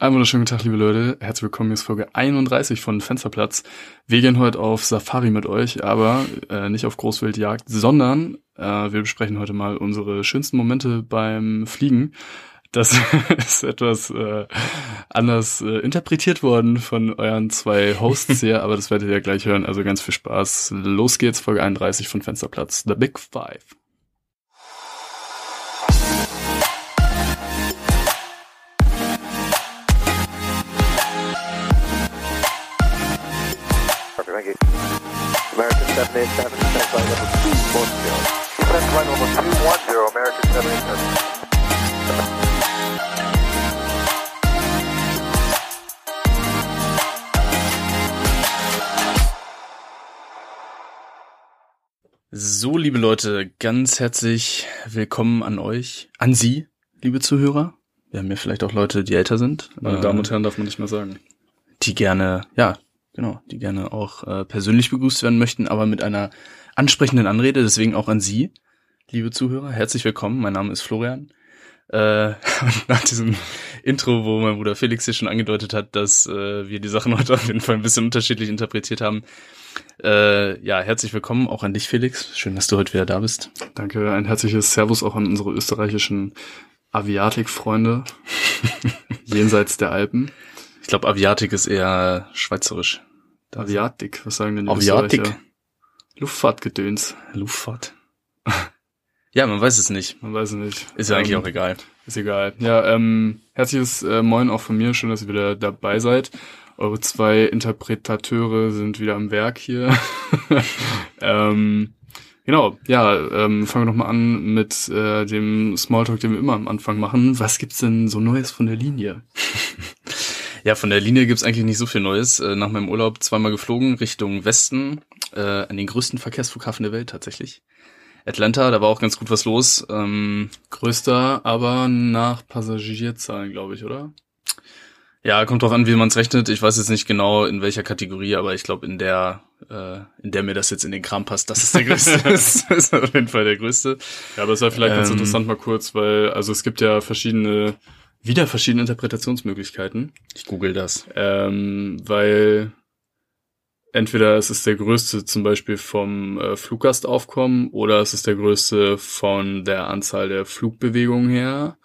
Einen wunderschönen Tag, liebe Leute. Herzlich willkommen, hier ist Folge 31 von Fensterplatz. Wir gehen heute auf Safari mit euch, aber äh, nicht auf Großwildjagd, sondern äh, wir besprechen heute mal unsere schönsten Momente beim Fliegen. Das ist etwas äh, anders äh, interpretiert worden von euren zwei Hosts hier, aber das werdet ihr ja gleich hören. Also ganz viel Spaß. Los geht's, Folge 31 von Fensterplatz. The Big Five. 787, stand by number 210. Stand by number 210, American 787. So, liebe Leute, ganz herzlich willkommen an euch, an Sie, liebe Zuhörer. Wir haben ja vielleicht auch Leute, die älter sind. Meine äh, Damen und Herren darf man nicht mehr sagen. die gerne, ja, genau, die gerne auch äh, persönlich begrüßt werden möchten, aber mit einer ansprechenden Anrede, deswegen auch an Sie, liebe Zuhörer, herzlich willkommen. Mein Name ist Florian. Äh, und nach diesem Intro, wo mein Bruder Felix hier schon angedeutet hat, dass äh, wir die Sachen heute auf jeden Fall ein bisschen unterschiedlich interpretiert haben. Äh, ja, herzlich willkommen auch an dich, Felix. Schön, dass du heute wieder da bist. Danke, ein herzliches Servus auch an unsere österreichischen Aviatik-Freunde jenseits der Alpen. Ich glaube, Aviatik ist eher schweizerisch. Aviatik, was sagen denn die Aviatik. Österreicher? Luftfahrtgedöns, Luftfahrt. ja, man weiß es nicht. man weiß es nicht. Ist ja eigentlich Ähm, auch egal. Ist egal. Ja, ähm, herzliches äh, Moin auch von mir. Schön, dass ihr wieder dabei seid. Eure zwei Interpretateure sind wieder am Werk hier. ähm, genau, ja, ähm, fangen wir noch mal an mit äh, dem Smalltalk, den wir immer am Anfang machen. Was gibt's denn so Neues von der Linie? Ja, von der Linie gibt's eigentlich nicht so viel Neues. Äh, Nach meinem Urlaub zweimal geflogen Richtung Westen, äh, an den größten Verkehrsflughafen der Welt tatsächlich. Atlanta, da war auch ganz gut was los. Ähm, Größter, aber nach Passagierzahlen, glaube ich, oder? ja, kommt drauf an, wie man es rechnet. Ich weiß jetzt nicht genau in welcher Kategorie, aber ich glaube in der, äh, in der mir das jetzt in den Kram passt, das ist der größte. das ist auf jeden Fall der größte. Ja, aber es wäre vielleicht ganz Ähm, interessant mal kurz, weil, also es gibt ja verschiedene, wieder verschiedene Interpretationsmöglichkeiten. Ich google das. Ähm, weil entweder es ist der größte zum Beispiel vom äh, Fluggastaufkommen oder es ist der größte von der Anzahl der Flugbewegungen her.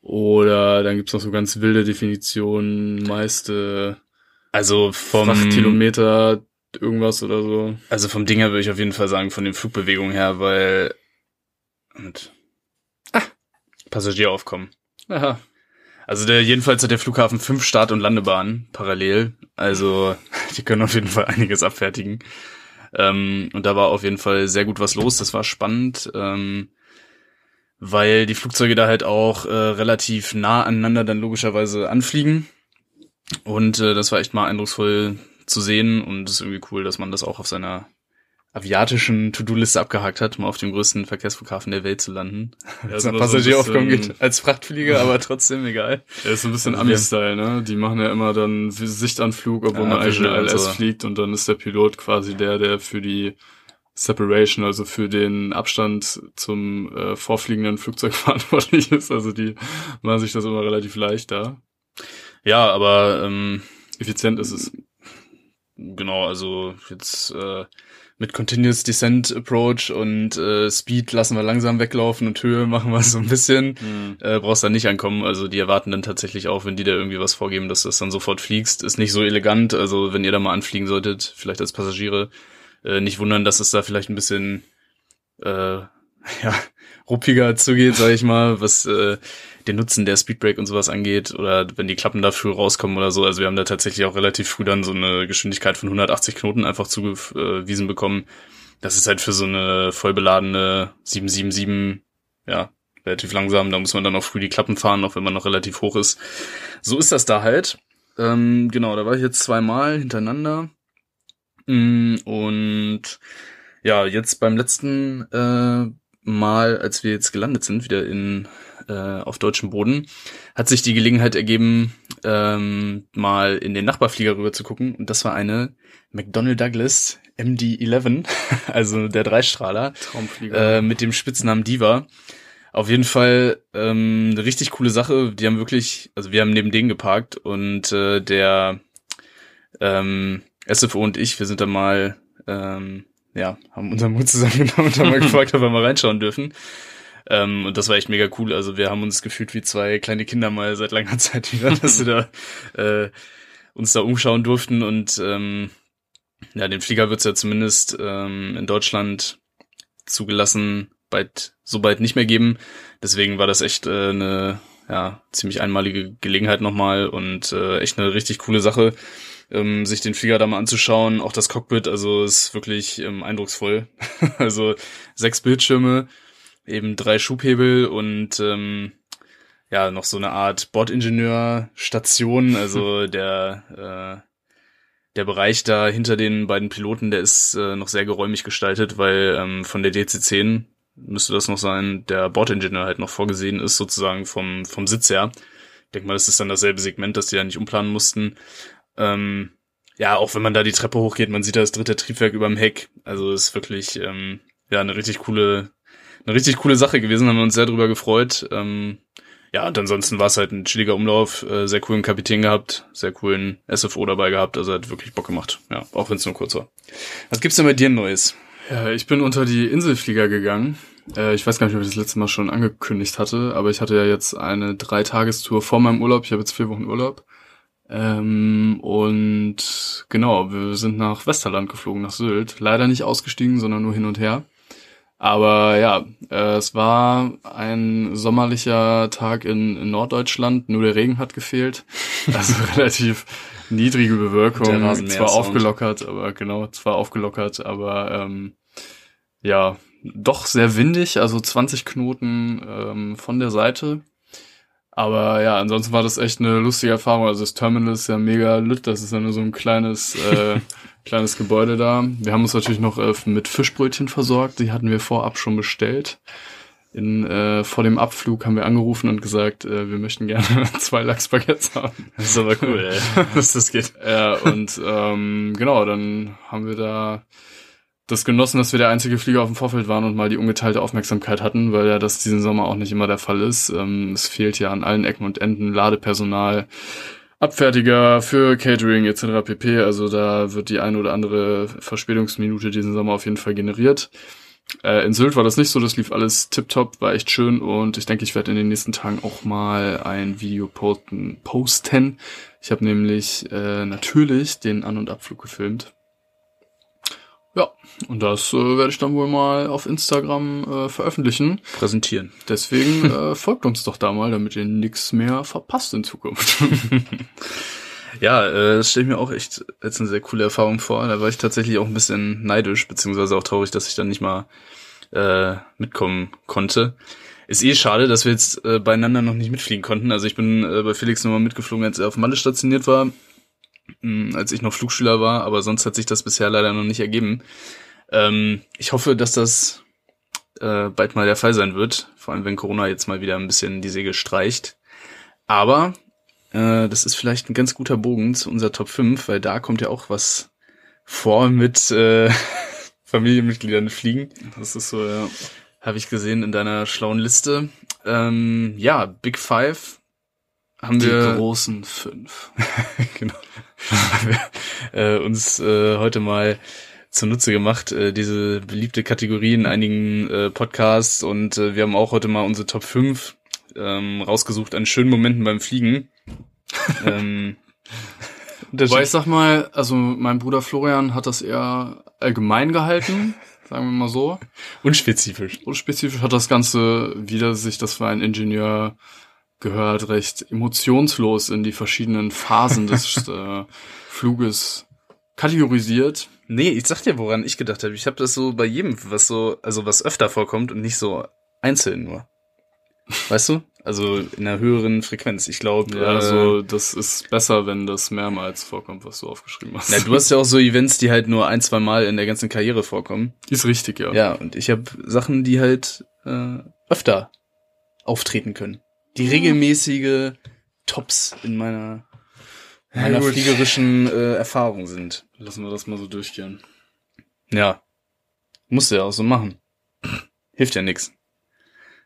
Oder dann gibt's noch so ganz wilde Definitionen, meiste Also vom Frachtkilometer, irgendwas oder so. Also vom Ding her würde ich auf jeden Fall sagen, von den Flugbewegungen her, weil mit ah, Passagieraufkommen. Aha. Also der jedenfalls hat der Flughafen fünf Start- und Landebahnen parallel. Also die können auf jeden Fall einiges abfertigen. Ähm, und da war auf jeden Fall sehr gut was los. Das war spannend, ähm, weil die Flugzeuge da halt auch äh, relativ nah aneinander dann logischerweise anfliegen. Und äh, das war echt mal eindrucksvoll zu sehen und es ist irgendwie cool, dass man das auch auf seiner aviatischen To-Do-Liste abgehakt hat, mal auf dem größten Verkehrsflughafen der Welt zu landen. Ja, Als so so Passagieraufkommen bisschen- geht als Frachtflieger, aber trotzdem egal. Er ist so ein bisschen Also Ami-Style, ne? Die machen ja immer dann Sichtanflug, obwohl Ja, man eigentlich und LS so. fliegt und dann ist der Pilot quasi der, der für die Separation, also für den Abstand zum äh, vorfliegenden Flugzeug verantwortlich ist. Also die machen sich das immer relativ leicht da. Ja, aber ähm, Effizient ist es. genau, also jetzt äh, mit Continuous Descent Approach und äh, Speed lassen wir langsam weglaufen und Höhe machen wir so ein bisschen. Äh, brauchst da nicht ankommen. Also die erwarten dann tatsächlich auch, wenn die da irgendwie was vorgeben, dass du das dann sofort fliegst. Ist nicht so elegant. Also wenn ihr da mal anfliegen solltet, vielleicht als Passagiere, äh, nicht wundern, dass es da vielleicht ein bisschen äh, ja, ruppiger zugeht, sag ich mal, was äh, den Nutzen der Speedbrake und sowas angeht oder wenn die Klappen dafür rauskommen oder so. Also wir haben da tatsächlich auch relativ früh dann so eine Geschwindigkeit von 180 Knoten einfach zugewiesen bekommen. Das ist halt für so eine vollbeladene 777, ja, relativ langsam. Da muss man dann auch früh die Klappen fahren, auch wenn man noch relativ hoch ist. So ist das da halt. Ähm, genau, da war ich jetzt zweimal hintereinander. Mm, Und ja, jetzt beim letzten äh, Mal, als wir jetzt gelandet sind, wieder in äh, auf deutschem Boden, hat sich die Gelegenheit ergeben, ähm, mal in den Nachbarflieger rüber zu gucken. Und das war eine McDonnell Douglas MD-11, also der Dreistrahler, Traumflieger. äh, mit dem Spitznamen Diva. Auf jeden Fall ähm, eine richtig coole Sache. Die haben wirklich, also wir haben neben denen geparkt und äh, der ähm, SFO und ich, wir sind da mal, ähm, ja, haben unseren Mut zusammengenommen und haben mal gefragt, ob wir mal reinschauen dürfen. Ähm, und das war echt mega cool. Also wir haben uns gefühlt wie zwei kleine Kinder mal seit langer Zeit wieder, dass wir da äh, uns da umschauen durften. Und ähm, ja, den Flieger wird's ja zumindest ähm, in Deutschland zugelassen, bald so bald nicht mehr geben. Deswegen war das echt äh, eine ja, ziemlich einmalige Gelegenheit nochmal und äh, echt eine richtig coole Sache, ähm, sich den Flieger da mal anzuschauen. Auch das Cockpit, also ist wirklich ähm, eindrucksvoll. also sechs Bildschirme, eben drei Schubhebel und ähm, ja, noch so eine Art Bordingenieurstation, also der äh, der Bereich da hinter den beiden Piloten, der ist äh, noch sehr geräumig gestaltet, weil ähm, von der DC-10 müsste das noch sein, der Bordingenieur halt noch vorgesehen ist, sozusagen vom, vom Sitz her. Ich denke mal, das ist dann dasselbe Segment, das die ja nicht umplanen mussten. Ähm, ja, auch wenn man da die Treppe hochgeht, man sieht da das dritte Triebwerk überm Heck. Also ist wirklich ähm, ja eine richtig coole eine richtig coole Sache gewesen, haben wir uns sehr drüber gefreut. Ähm, ja, und ansonsten war es halt ein chilliger Umlauf, äh, sehr coolen Kapitän gehabt, sehr coolen SFO dabei gehabt, also hat wirklich Bock gemacht. Ja, auch wenn es nur kurz war. Was gibt's denn bei dir Neues? Ja, ich bin unter die Inselflieger gegangen. Äh, ich weiß gar nicht, ob ich das letzte Mal schon angekündigt hatte, aber ich hatte ja jetzt eine Dreitagestour vor meinem Urlaub. Ich habe jetzt vier Wochen Urlaub. Ähm, und genau, wir sind nach Westerland geflogen, nach Sylt. Leider nicht ausgestiegen, sondern nur hin und her. Aber ja, äh, es war ein sommerlicher Tag in, in, Norddeutschland, nur der Regen hat gefehlt. Also relativ niedrige Bewirkung, zwar aufgelockert, aber genau, zwar aufgelockert, aber ähm, ja, doch sehr windig, also 20 Knoten ähm, von der Seite. Aber ja, ansonsten war das echt eine lustige Erfahrung. Also das Terminal ist ja mega lit, das ist ja nur so ein kleines äh, kleines Gebäude da. Wir haben uns natürlich noch äh, mit Fischbrötchen versorgt. Die hatten wir vorab schon bestellt. In, äh, vor dem Abflug haben wir angerufen und gesagt, äh, wir möchten gerne zwei Lachsbaguettes haben. Das ist aber cool, ey, dass das geht. Ja, und ähm, genau, dann haben wir da das genossen, dass wir der einzige Flieger auf dem Vorfeld waren und mal die ungeteilte Aufmerksamkeit hatten, weil ja das diesen Sommer auch nicht immer der Fall ist. Ähm, es fehlt ja an allen Ecken und Enden Ladepersonal, Abfertiger für Catering etc. pp. Also da wird die eine oder andere Verspätungsminute diesen Sommer auf jeden Fall generiert. Äh, in Sylt war das nicht so, das lief alles tipptopp, war echt schön und ich denke, ich werde in den nächsten Tagen auch mal ein Video posten. posten. Ich habe nämlich äh, natürlich den An- und Abflug gefilmt. Ja, und das äh, werde ich dann wohl mal auf Instagram äh, veröffentlichen. Präsentieren. Deswegen äh, folgt uns doch da mal, damit ihr nichts mehr verpasst in Zukunft. ja, äh, das stelle ich mir auch echt als eine sehr coole Erfahrung vor. Da war ich tatsächlich auch ein bisschen neidisch, beziehungsweise auch traurig, dass ich dann nicht mal äh, mitkommen konnte. Ist eh schade, dass wir jetzt äh, beieinander noch nicht mitfliegen konnten. Also ich bin äh, bei Felix nochmal mitgeflogen, als er auf Malle stationiert war. Hm, als ich noch Flugschüler war, aber sonst hat sich das bisher leider noch nicht ergeben. Ähm, ich hoffe, dass das äh, bald mal der Fall sein wird, vor allem wenn Corona jetzt mal wieder ein bisschen die Segel streicht. Aber äh, das ist vielleicht ein ganz guter Bogen zu unserer Top 5, weil da kommt ja auch was vor mit äh, Familienmitgliedern fliegen. Das ist so, ja. Habe ich gesehen in deiner schlauen Liste. Ähm, ja, Big Five haben die wir großen fünf. genau. äh, uns äh, heute mal zunutze gemacht, äh, diese beliebte Kategorie in einigen äh, Podcasts und äh, wir haben auch heute mal unsere Top 5 ähm, rausgesucht an schönen Momenten beim Fliegen. ähm, Wobei ich sag mal, also mein Bruder Florian hat das eher allgemein gehalten, sagen wir mal so. Unspezifisch. Unspezifisch hat das Ganze wieder sich das für ein Ingenieur gehört recht emotionslos in die verschiedenen Phasen des äh, Fluges kategorisiert. Nee, ich sag dir, woran ich gedacht habe. Ich habe das so bei jedem, was so, also was öfter vorkommt und nicht so einzeln nur. Weißt du? Also in einer höheren Frequenz. Ich glaube. Ja, äh, also das ist besser, wenn das mehrmals vorkommt, was du aufgeschrieben hast. Na, du hast ja auch so Events, die halt nur ein, zwei Mal in der ganzen Karriere vorkommen. Ist richtig, ja. Ja, und ich habe Sachen, die halt äh, öfter auftreten können die regelmäßige Tops in meiner, meiner ja, fliegerischen äh, Erfahrung sind. Lassen wir das mal so durchgehen. Ja. Musst du ja auch so machen. Hilft ja nix.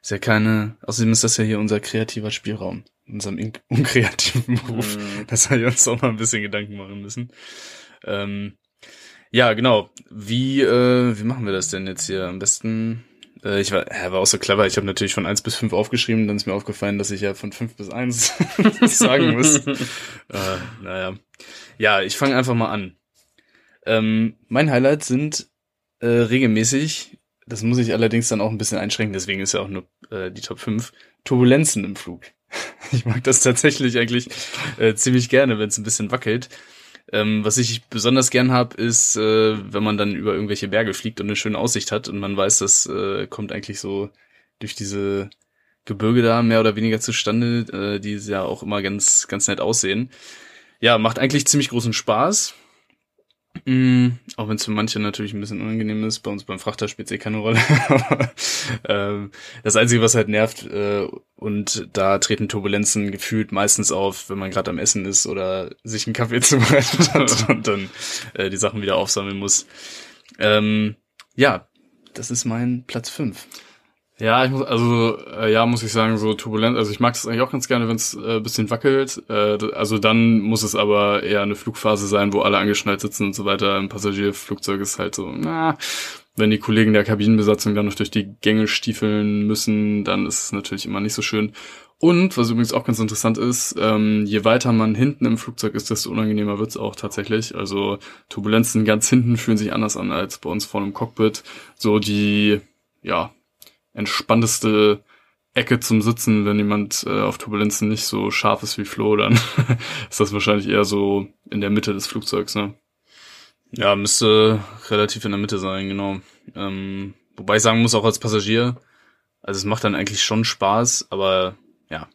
Ist ja keine, außerdem ist das ja hier unser kreativer Spielraum, in unserem unkreativen Beruf. Mm. Das wir uns auch mal ein bisschen Gedanken machen müssen. Ähm, ja, genau. Wie, äh, wie machen wir das denn jetzt hier? Am besten äh, ich war, ja, war auch so clever. Ich habe natürlich von eins bis fünf aufgeschrieben, dann ist mir aufgefallen, dass ich ja von fünf bis eins sagen muss. äh, naja. Ja, ich fange einfach mal an. Ähm, mein Highlight sind äh, regelmäßig, das muss ich allerdings dann auch ein bisschen einschränken, deswegen ist ja auch nur äh, die Top 5, Turbulenzen im Flug. Ich mag das tatsächlich eigentlich äh, ziemlich gerne, wenn es ein bisschen wackelt. Ähm, was ich besonders gern habe, ist, äh, wenn man dann über irgendwelche Berge fliegt und eine schöne Aussicht hat und man weiß, das äh, kommt eigentlich so durch diese Gebirge da mehr oder weniger zustande, äh, die ja auch immer ganz, ganz nett aussehen. Ja, macht eigentlich ziemlich großen Spaß. Mm, auch wenn es für manche natürlich ein bisschen unangenehm ist, bei uns beim Frachter spielt es eh keine Rolle. ähm, das Einzige, was halt nervt, äh, und da treten Turbulenzen gefühlt meistens auf, wenn man gerade am Essen ist oder sich einen Kaffee zubereitet hat und dann äh, die Sachen wieder aufsammeln muss. Ähm, ja, das ist mein Platz fünf. Ja, ich muss, also äh, ja, muss ich sagen, so turbulent. Also ich mag es eigentlich auch ganz gerne, wenn es äh, bisschen wackelt. Äh, also dann muss es aber eher eine Flugphase sein, wo alle angeschnallt sitzen und so weiter. Ein Passagierflugzeug ist halt so, na, wenn die Kollegen der Kabinenbesatzung dann noch durch die Gänge stiefeln müssen, dann ist es natürlich immer nicht so schön. Und, was übrigens auch ganz interessant ist, ähm, je weiter man hinten im Flugzeug ist, desto unangenehmer wird's auch tatsächlich. Also Turbulenzen ganz hinten fühlen sich anders an als bei uns vorne im Cockpit. So die, ja, entspannteste Ecke zum Sitzen, wenn jemand äh, auf Turbulenzen nicht so scharf ist wie Flo, dann ist das wahrscheinlich eher so in der Mitte des Flugzeugs, ne? Ja, müsste relativ in der Mitte sein, genau. Ähm, wobei ich sagen muss, auch als Passagier, also es macht dann eigentlich schon Spaß, aber ja,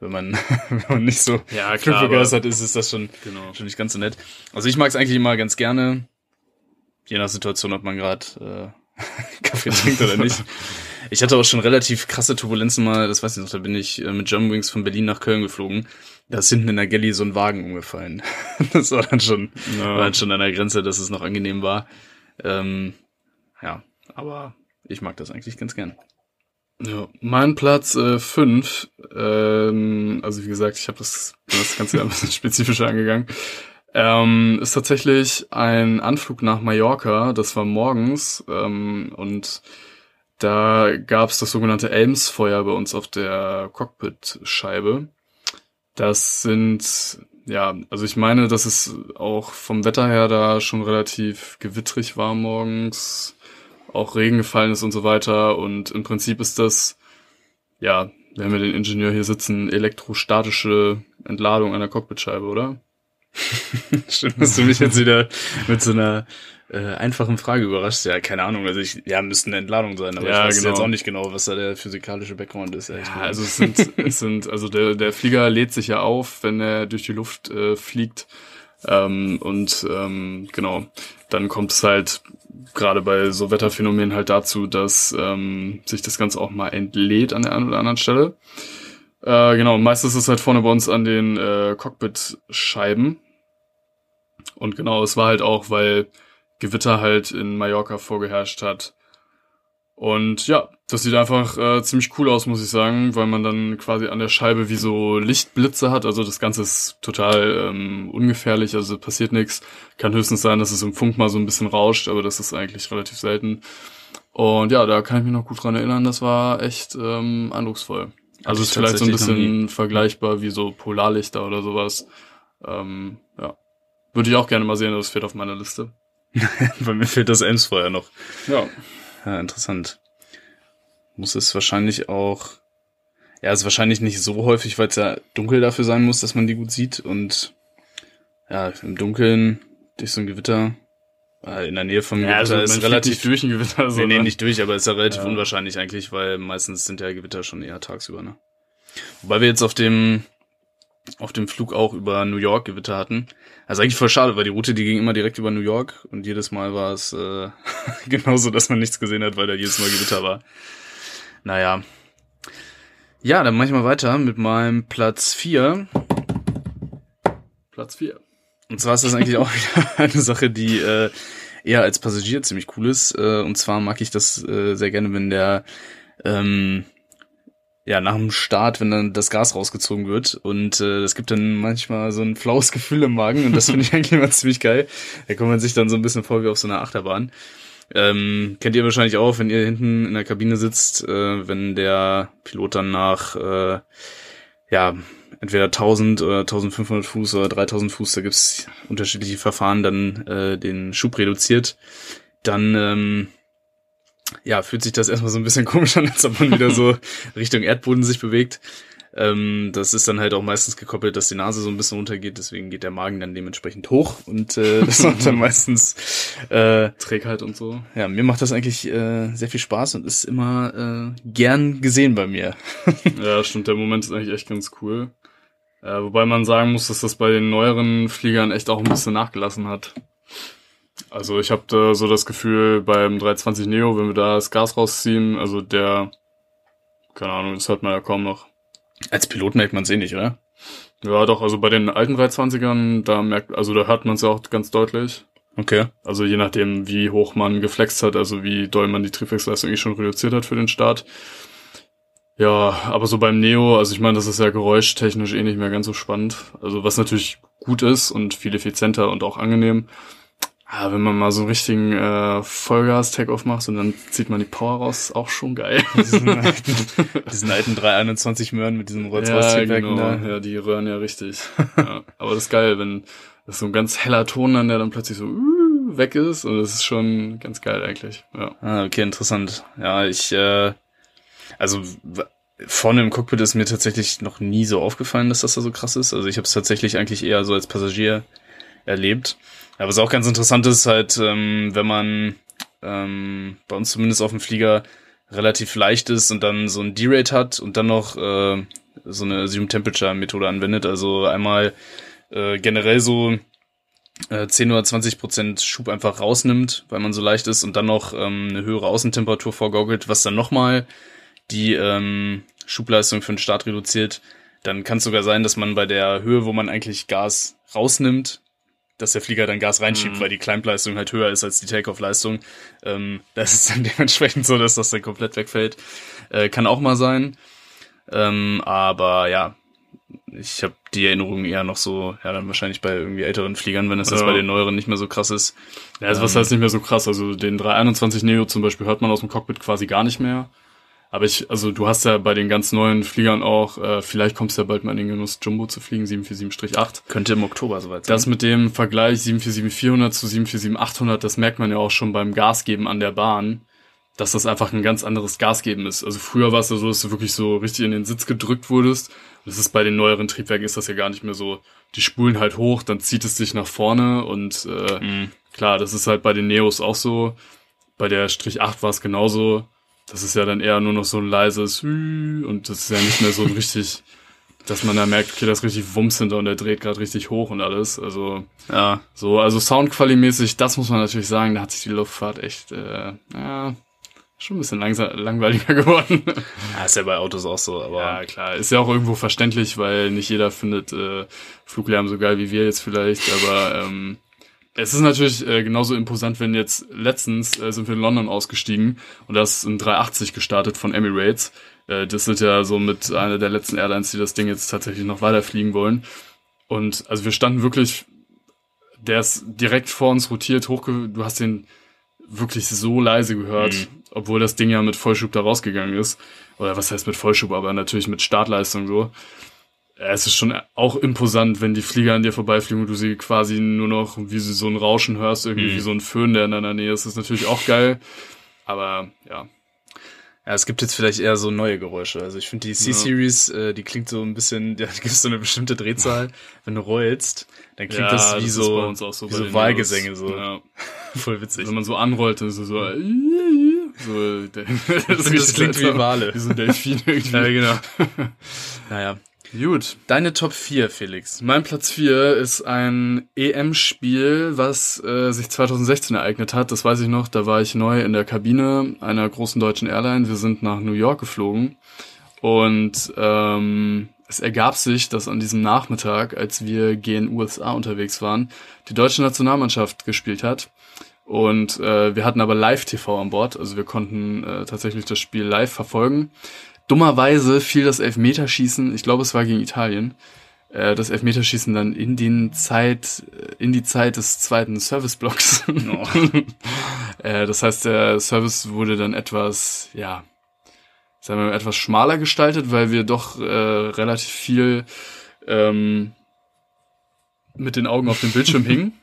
wenn man, wenn man nicht so ja, klar, begeistert ist, ist das schon, genau. schon nicht ganz so nett. Also ich mag es eigentlich immer ganz gerne, je nach Situation, ob man gerade äh, Kaffee trinkt oder nicht. Ich hatte auch schon relativ krasse Turbulenzen mal, das weiß ich noch, da bin ich äh, mit Germanwings von Berlin nach Köln geflogen. Da ist hinten in der Galley so ein Wagen umgefallen. das war dann schon, ja. war dann schon an der Grenze, dass es noch angenehm war. Ähm, ja, aber ich mag das eigentlich ganz gern. Ja, mein Platz äh, fünf, ähm, also wie gesagt, ich habe das, das Ganze ein bisschen spezifischer angegangen, ähm, ist tatsächlich ein Anflug nach Mallorca. Das war morgens ähm, und da gab es das sogenannte Elmsfeuer bei uns auf der Cockpit-Scheibe. Das sind, ja, also ich meine, dass es auch vom Wetter her da schon relativ gewittrig war morgens, auch Regen gefallen ist und so weiter. Und im Prinzip ist das, ja, wir haben ja den Ingenieur hier sitzen, elektrostatische Entladung einer Cockpitscheibe, oder? Stimmt, dass du mich jetzt wieder mit so einer äh, einfachen Frage überrascht. Ja, keine Ahnung. Also ich, ja, müsste eine Entladung sein, aber ja, ich weiß genau. jetzt auch nicht genau, was da der physikalische Background ist. Ja, also es sind, es sind, also der, der Flieger lädt sich ja auf, wenn er durch die Luft äh, fliegt. Ähm, und ähm, genau, dann kommt es halt gerade bei so Wetterphänomenen halt dazu, dass ähm, sich das Ganze auch mal entlädt an der einen oder anderen Stelle. Äh, genau, meistens ist es halt vorne bei uns an den äh, Cockpit-Scheiben. Und genau, es war halt auch, weil Gewitter halt in Mallorca vorgeherrscht hat. Und ja, das sieht einfach äh, ziemlich cool aus, muss ich sagen, weil man dann quasi an der Scheibe wie so Lichtblitze hat. Also das Ganze ist total ähm, ungefährlich, also passiert nichts. Kann höchstens sein, dass es im Funk mal so ein bisschen rauscht, aber das ist eigentlich relativ selten. Und ja, da kann ich mich noch gut dran erinnern, das war echt ähm, eindrucksvoll. Also ist vielleicht so ein bisschen vergleichbar wie so Polarlichter oder sowas. Ähm, ja. Würde ich auch gerne mal sehen, das fehlt auf meiner Liste. Bei mir fehlt das Elmsfeuer noch. Ja. Ja, interessant. Muss es wahrscheinlich auch, ja, ist wahrscheinlich nicht so häufig, weil es ja dunkel dafür sein muss, dass man die gut sieht und ja, im Dunkeln durch so ein Gewitter, in der Nähe vom ja, Gewitter also ist relativ durch ein Gewitter. So, nee, nee, nicht durch, aber ist ja relativ ja. unwahrscheinlich eigentlich, weil meistens sind ja Gewitter schon eher tagsüber, ne? Wobei wir jetzt auf dem auf dem Flug auch über New York Gewitter hatten. Also eigentlich voll schade, weil die Route, die ging immer direkt über New York und jedes Mal war es äh, genauso, dass man nichts gesehen hat, weil da jedes Mal Gewitter war. Naja. Ja, dann mach ich mal weiter mit meinem Platz vier. Platz vier. Und zwar ist das eigentlich auch wieder eine Sache, die äh, eher als Passagier ziemlich cool ist. Äh, und zwar mag ich das äh, sehr gerne, wenn der ähm, ja, nach dem Start, wenn dann das Gas rausgezogen wird. Und äh, das gibt dann manchmal so ein flaues Gefühl im Magen und das finde ich eigentlich immer ziemlich geil. Da kommt man sich dann so ein bisschen vor wie auf so einer Achterbahn. Ähm, kennt ihr wahrscheinlich auch, wenn ihr hinten in der Kabine sitzt, äh, wenn der Pilot dann nach, äh, ja, entweder 1000 oder 1500 Fuß oder 3000 Fuß, da gibt's unterschiedliche Verfahren, dann äh, den Schub reduziert, dann ähm, ja, fühlt sich das erstmal so ein bisschen komisch an, als ob man wieder so Richtung Erdboden sich bewegt. Ähm, das ist dann halt auch meistens gekoppelt, dass die Nase so ein bisschen runtergeht, deswegen geht der Magen dann dementsprechend hoch und äh, das macht dann meistens äh, Trägheit und so. Ja, mir macht das eigentlich äh, sehr viel Spaß und ist immer äh, gern gesehen bei mir. ja, stimmt, der Moment ist eigentlich echt ganz cool. Äh, wobei man sagen muss, dass das bei den neueren Fliegern echt auch ein bisschen nachgelassen hat. Also ich habe da so das Gefühl beim 320 Neo, wenn wir da das Gas rausziehen, also der, keine Ahnung, das hört man ja kaum noch. Als Pilot merkt man es eh nicht, oder? Ja, doch, also bei den alten 320ern, da merkt, also da hört man es ja auch ganz deutlich. Okay. Also je nachdem, wie hoch man geflext hat, also wie doll man die Triebwerksleistung eh schon reduziert hat für den Start. Ja, aber so beim Neo, also ich meine, das ist ja geräuschtechnisch eh nicht mehr ganz so spannend. Also was natürlich gut ist und viel effizienter und auch angenehm. Ja, wenn man mal so einen richtigen äh, Vollgas-Takeoff macht und dann zieht man die Power raus, auch schon geil. diesen alten, diesen alten 321 Möhren mit diesem rolls ja, genau. da. Ja, die röhren ja richtig. ja, aber das ist geil, wenn das so ein ganz heller Ton dann, der dann plötzlich so uh, weg ist und das ist schon ganz geil eigentlich. Ja. Ah, okay, interessant. Ja, ich, äh, also vorne im Cockpit ist mir tatsächlich noch nie so aufgefallen, dass das da so krass ist. Also ich habe es tatsächlich eigentlich eher so als Passagier erlebt. Aber was auch ganz interessant ist, halt, ähm, wenn man ähm, bei uns zumindest auf dem Flieger relativ leicht ist und dann so ein D-Rate hat und dann noch äh, so eine Assume Temperature Methode anwendet. Also einmal äh, generell so äh, 10 oder 20 Prozent Schub einfach rausnimmt, weil man so leicht ist und dann noch ähm, eine höhere Außentemperatur vorgaukelt, was dann nochmal die ähm, Schubleistung für den Start reduziert. Dann kann es sogar sein, dass man bei der Höhe, wo man eigentlich Gas rausnimmt, dass der Flieger dann Gas reinschiebt, mhm. weil die Climbleistung halt höher ist als die Takeoff-Leistung. Ähm, das ist dann dementsprechend so, dass das dann komplett wegfällt. Äh, kann auch mal sein. Ähm, aber ja, ich habe die Erinnerung eher noch so, ja, dann wahrscheinlich bei irgendwie älteren Fliegern, wenn es ja. das bei den neueren nicht mehr so krass ist. Ja, also was ähm, heißt nicht mehr so krass? Also den 321 Neo zum Beispiel hört man aus dem Cockpit quasi gar nicht mehr. Aber ich, also du hast ja bei den ganz neuen Fliegern auch, äh, vielleicht kommst du ja bald mal in den Genuss, Jumbo zu fliegen, 747-8. Könnte im Oktober soweit sein. Das mit dem Vergleich 747-400 zu 747-800, das merkt man ja auch schon beim Gasgeben an der Bahn, dass das einfach ein ganz anderes Gasgeben ist. Also früher war es ja so, dass du wirklich so richtig in den Sitz gedrückt wurdest. Das ist bei den neueren Triebwerken ist das ja gar nicht mehr so. Die spulen halt hoch, dann zieht es dich nach vorne und äh, mhm. klar, das ist halt bei den Neos auch so. Bei der Strich 8 war es genauso das ist ja dann eher nur noch so ein leises Hü und das ist ja nicht mehr so ein richtig, dass man da merkt, okay, das ist richtig Wumms hinter und der dreht gerade richtig hoch und alles. Also ja, so, also Soundqualimäßig, das muss man natürlich sagen, da hat sich die Luftfahrt echt, äh, ja, schon ein bisschen langsam, langweiliger geworden. Ja, ist ja bei Autos auch so, aber. Ja, klar. Ist ja auch irgendwo verständlich, weil nicht jeder findet äh, Fluglärm so geil wie wir jetzt vielleicht, aber ähm, es ist natürlich äh, genauso imposant, wenn jetzt letztens äh, sind wir in London ausgestiegen und das ist ein 380 gestartet von Emirates. Äh, das sind ja so mit einer der letzten Airlines, die das Ding jetzt tatsächlich noch weiterfliegen wollen. Und also wir standen wirklich, der ist direkt vor uns rotiert, hochge du hast den wirklich so leise gehört, mhm. obwohl das Ding ja mit Vollschub da rausgegangen ist. Oder was heißt mit Vollschub, aber natürlich mit Startleistung so es ist schon auch imposant, wenn die Flieger an dir vorbeifliegen und du sie quasi nur noch, wie sie so ein Rauschen hörst, irgendwie mhm. wie so ein Föhn, der in deiner Nähe ist. Das ist natürlich auch geil. Aber ja. Ja, es gibt jetzt vielleicht eher so neue Geräusche. Also ich finde die C-Series, ja. äh, die klingt so ein bisschen, da gibt es so eine bestimmte Drehzahl. Wenn du rollst, dann klingt ja, das wie das so, so, wie so Wahlgesänge. So. Ja. Voll witzig. Wenn man so anrollt, dann ist es so, so das, das klingt wie Wale. Wie so ein Delfin irgendwie. Ja, genau. naja, Gut. Deine Top 4, Felix. Mein Platz 4 ist ein EM-Spiel, was äh, sich 2016 ereignet hat. Das weiß ich noch. Da war ich neu in der Kabine einer großen deutschen Airline. Wir sind nach New York geflogen. Und ähm, es ergab sich, dass an diesem Nachmittag, als wir gegen USA unterwegs waren, die deutsche Nationalmannschaft gespielt hat. Und äh, wir hatten aber Live-TV an Bord. Also wir konnten äh, tatsächlich das Spiel live verfolgen. Dummerweise fiel das Elfmeterschießen, ich glaube, es war gegen Italien, äh, das Elfmeterschießen dann in den Zeit, äh, in die Zeit des zweiten Serviceblocks. Oh. äh, das heißt, der Service wurde dann etwas, ja, sagen wir mal, etwas schmaler gestaltet, weil wir doch äh, relativ viel ähm, mit den Augen auf dem Bildschirm hingen.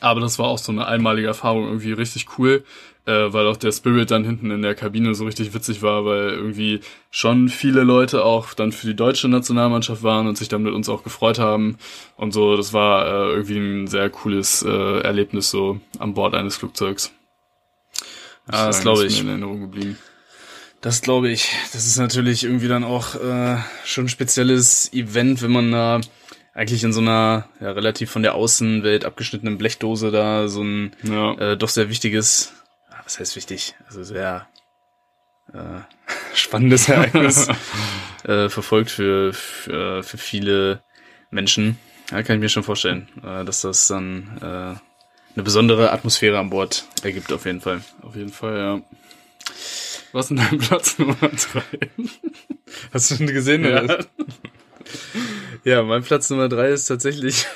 Aber das war auch so eine einmalige Erfahrung, irgendwie richtig cool, äh, weil auch der Spirit dann hinten in der Kabine so richtig witzig war, weil irgendwie schon viele Leute auch dann für die deutsche Nationalmannschaft waren und sich dann mit uns auch gefreut haben und so. Das war äh, irgendwie ein sehr cooles äh, Erlebnis so an Bord eines Flugzeugs. Ja, das glaube ich. in Erinnerung geblieben. Das glaube ich. Das ist natürlich irgendwie dann auch äh, schon ein spezielles Event, wenn man da eigentlich in so einer ja, relativ von der Außenwelt abgeschnittenen Blechdose da so ein ja. äh, doch sehr wichtiges, was heißt wichtig, also sehr äh, spannendes Ereignis äh, verfolgt für, für, für viele Menschen. Ja, kann ich mir schon vorstellen, äh, dass das dann äh, eine besondere Atmosphäre an Bord ergibt, auf jeden Fall. Auf jeden Fall, ja. Was ist denn dein Platz Nummer drei? Hast du schon gesehen, ja. oder? Ja, mein Platz Nummer drei ist tatsächlich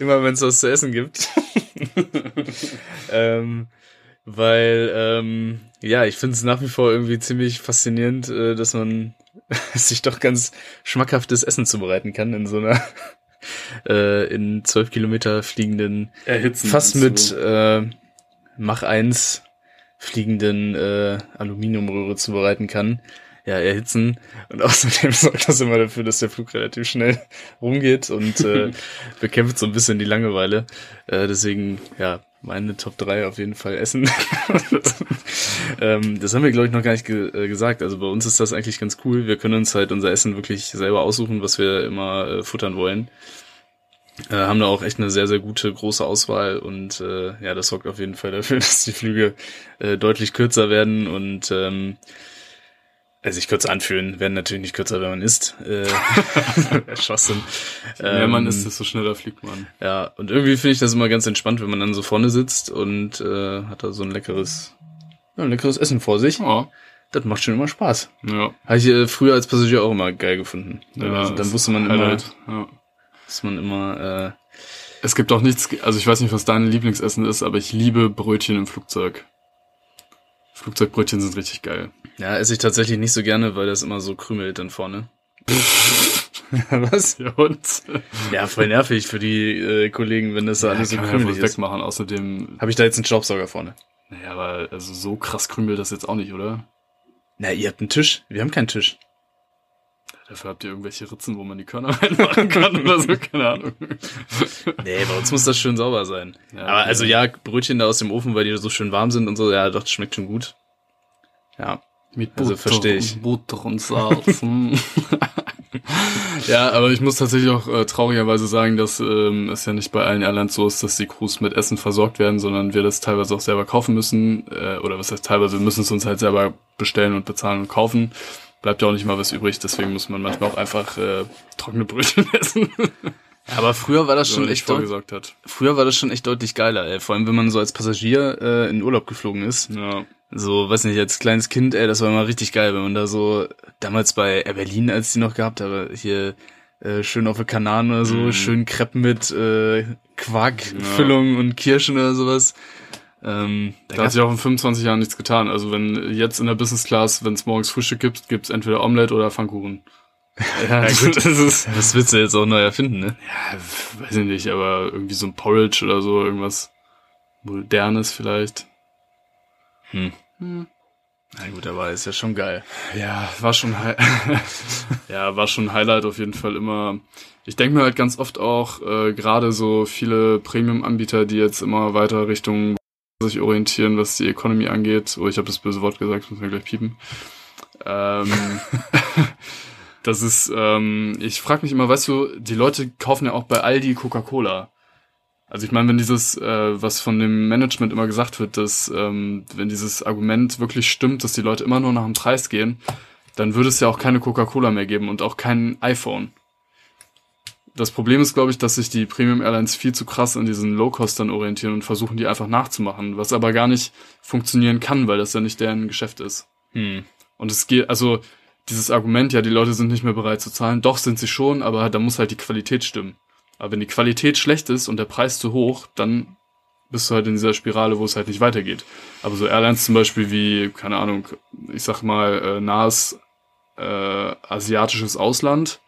immer, wenn es was zu essen gibt. ähm, weil, ähm, ja, ich finde es nach wie vor irgendwie ziemlich faszinierend, äh, dass man sich doch ganz schmackhaftes Essen zubereiten kann in so einer äh, in zwölf Kilometer fliegenden, Erhitzen fast mit äh, Mach 1 fliegenden äh, Aluminiumröhre zubereiten kann ja, erhitzen. Und außerdem sorgt das immer dafür, dass der Flug relativ schnell rumgeht und äh, bekämpft so ein bisschen die Langeweile. Äh, deswegen, ja, meine Top 3 auf jeden Fall Essen. ähm, das haben wir, glaube ich, noch gar nicht ge äh, gesagt. Also bei uns ist das eigentlich ganz cool. Wir können uns halt unser Essen wirklich selber aussuchen, was wir immer äh, futtern wollen. Äh, haben da auch echt eine sehr, sehr gute, große Auswahl und äh, ja, das sorgt auf jeden Fall dafür, dass die Flüge äh, deutlich kürzer werden und ähm, also sich kurz anfühlen, werden natürlich nicht kürzer, wenn man isst. Äh, Schwachsinn. Je mehr man ähm, isst, desto schneller fliegt man. Ja, und irgendwie finde ich das immer ganz entspannt, wenn man dann so vorne sitzt und äh, hat da so ein leckeres, ja, ein leckeres Essen vor sich. Ja. Das macht schon immer Spaß. Ja. Habe ich äh, früher als Passagier auch immer geil gefunden. Ja, also, dann wusste man immer, ja. dass man immer äh, es gibt auch nichts, also ich weiß nicht, was dein Lieblingsessen ist, aber ich liebe Brötchen im Flugzeug. Flugzeugbrötchen sind richtig geil. Ja, esse ich tatsächlich nicht so gerne, weil das immer so krümelt dann vorne. Was? Ja, und? Ja, voll nervig für die äh, Kollegen, wenn das ja, alles so krümelig ist. wegmachen. Außerdem habe ich da jetzt einen Staubsauger vorne. Naja, aber also so krass krümelt das jetzt auch nicht, oder? Na, ihr habt einen Tisch. Wir haben keinen Tisch. Dafür habt ihr irgendwelche Ritzen, wo man die Körner reinmachen kann oder so, keine Ahnung. Nee, bei uns muss das schön sauber sein. Ja, aber also ja, Brötchen da aus dem Ofen, weil die so schön warm sind und so, ja, doch, das schmeckt schon gut. Ja. Mit also Butter, also verstehe ich. Butter und Salz. ja, aber ich muss tatsächlich auch äh, traurigerweise sagen, dass ähm, es ja nicht bei allen Airlines so ist, dass die Crews mit Essen versorgt werden, sondern wir das teilweise auch selber kaufen müssen. Äh, oder was heißt teilweise, wir müssen es uns halt selber bestellen und bezahlen und kaufen. Bleibt ja auch nicht mal was übrig, deswegen muss man manchmal auch einfach äh, trockene Brötchen essen. Aber früher war das schon echt vorgesorgt hat. Früher war das schon echt deutlich geiler, ey. Vor allem, wenn man so als Passagier äh, in Urlaub geflogen ist. Ja. So, weiß nicht, als kleines Kind, ey, das war immer richtig geil, wenn man da so, damals bei Air Berlin, als die noch gehabt habe, hier äh, schön auf der Kanaren oder so, mm. schön Crepe mit äh, Quarkfüllung ja. und Kirschen oder sowas. Ähm, da, da hat sich auch in 25 Jahren nichts getan. Also wenn jetzt in der Business Class, wenn es morgens Frühstück gibt, gibt's entweder Omelette oder Pfannkuchen. Ja, gut, das, ist, das willst du jetzt auch neu erfinden, ne? Ja, weiß ich nicht, aber irgendwie so ein Porridge oder so, irgendwas Modernes vielleicht. Hm. hm. Na gut, aber ist ja schon geil. Ja, war schon ja, war schon Highlight auf jeden Fall immer. Ich denke mir halt ganz oft auch, äh, gerade so viele Premium-Anbieter, die jetzt immer weiter Richtung sich orientieren, was die Economy angeht. Oh, ich habe das böse Wort gesagt, muss mir gleich piepen. Ähm, das ist, ähm, ich frage mich immer, weißt du, die Leute kaufen ja auch bei Aldi Coca-Cola. Also ich meine, wenn dieses, äh, was von dem Management immer gesagt wird, dass ähm, wenn dieses Argument wirklich stimmt, dass die Leute immer nur nach dem Preis gehen, dann würde es ja auch keine Coca-Cola mehr geben und auch kein iPhone. Das Problem ist, glaube ich, dass sich die Premium Airlines viel zu krass an diesen Low-Costern orientieren und versuchen, die einfach nachzumachen, was aber gar nicht funktionieren kann, weil das ja nicht deren Geschäft ist. Hm. Und es geht, also dieses Argument, ja, die Leute sind nicht mehr bereit zu zahlen, doch sind sie schon, aber da muss halt die Qualität stimmen. Aber wenn die Qualität schlecht ist und der Preis zu hoch, dann bist du halt in dieser Spirale, wo es halt nicht weitergeht. Aber so Airlines zum Beispiel wie, keine Ahnung, ich sag mal, äh, nahes äh, asiatisches Ausland,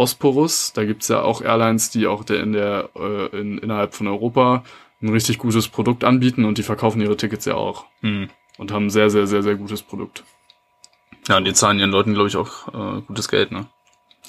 Bosporus, da gibt's ja auch Airlines, die auch der in der äh, in, innerhalb von Europa ein richtig gutes Produkt anbieten und die verkaufen ihre Tickets ja auch. Hm. Und haben sehr, sehr, sehr, sehr gutes Produkt. Ja, und die zahlen ihren Leuten, glaube ich, auch äh, gutes Geld, ne?